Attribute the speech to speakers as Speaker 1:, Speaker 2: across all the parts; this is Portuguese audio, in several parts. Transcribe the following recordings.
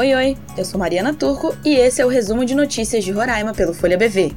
Speaker 1: Oi, oi, eu sou Mariana Turco e esse é o resumo de notícias de Roraima pelo Folha BV.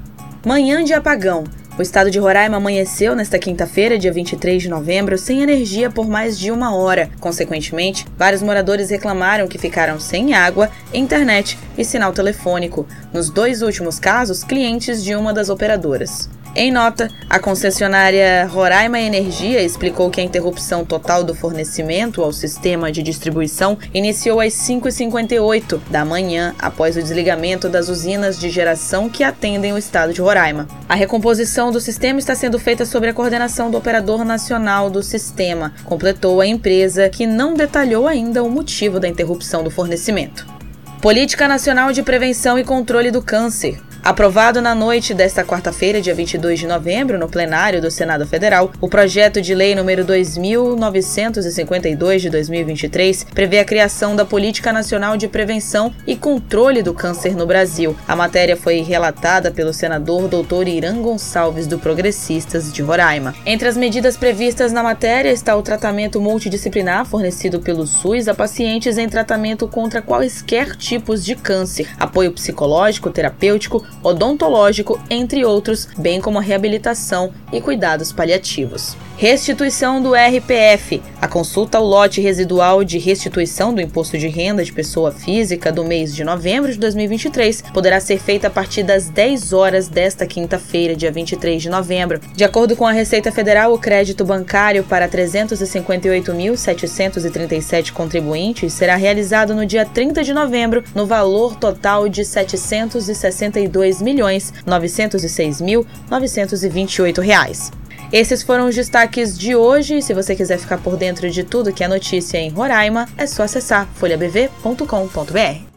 Speaker 1: Manhã de apagão. O estado de Roraima amanheceu nesta quinta-feira, dia 23 de novembro, sem energia por mais de uma hora. Consequentemente, vários moradores reclamaram que ficaram sem água, internet e sinal telefônico. Nos dois últimos casos, clientes de uma das operadoras. Em nota, a concessionária Roraima Energia explicou que a interrupção total do fornecimento ao sistema de distribuição iniciou às 5h58 da manhã, após o desligamento das usinas de geração que atendem o estado de Roraima. A recomposição do sistema está sendo feita sob a coordenação do operador nacional do sistema, completou a empresa, que não detalhou ainda o motivo da interrupção do fornecimento. Política Nacional de Prevenção e Controle do Câncer. Aprovado na noite desta quarta-feira, dia 22 de novembro, no plenário do Senado Federal, o projeto de lei número 2952 de 2023 prevê a criação da Política Nacional de Prevenção e Controle do Câncer no Brasil. A matéria foi relatada pelo senador Dr. Irã Gonçalves do Progressistas de Roraima. Entre as medidas previstas na matéria está o tratamento multidisciplinar fornecido pelo SUS a pacientes em tratamento contra quaisquer tipos de câncer, apoio psicológico, terapêutico odontológico, entre outros, bem como a reabilitação e cuidados paliativos. Restituição do RPF. A consulta ao lote residual de restituição do imposto de renda de pessoa física do mês de novembro de 2023 poderá ser feita a partir das 10 horas desta quinta-feira, dia 23 de novembro. De acordo com a Receita Federal, o crédito bancário para 358.737 contribuintes será realizado no dia 30 de novembro, no valor total de R$ 762 milhões 906 mil 928 reais. Esses foram os destaques de hoje. Se você quiser ficar por dentro de tudo que é notícia em Roraima, é só acessar folhabv.com.br.